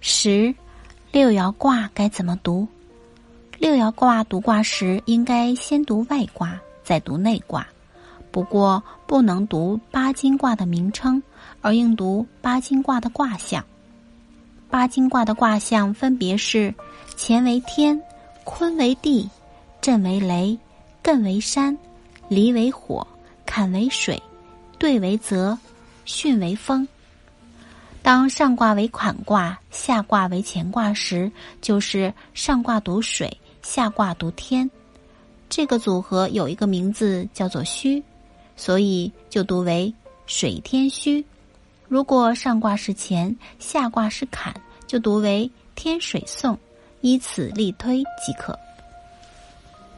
十，六爻卦该怎么读？六爻卦读卦时，应该先读外卦，再读内卦。不过，不能读八经卦的名称，而应读八经卦的卦象。八经卦的卦象分别是：乾为天，坤为地，震为雷，艮为山，离为火，坎为水，兑为泽，巽为风。当上卦为坎卦，下卦为乾卦时，就是上卦读水，下卦读天。这个组合有一个名字叫做虚。所以就读为水天虚。如果上卦是乾，下卦是坎，就读为天水讼，依此类推即可。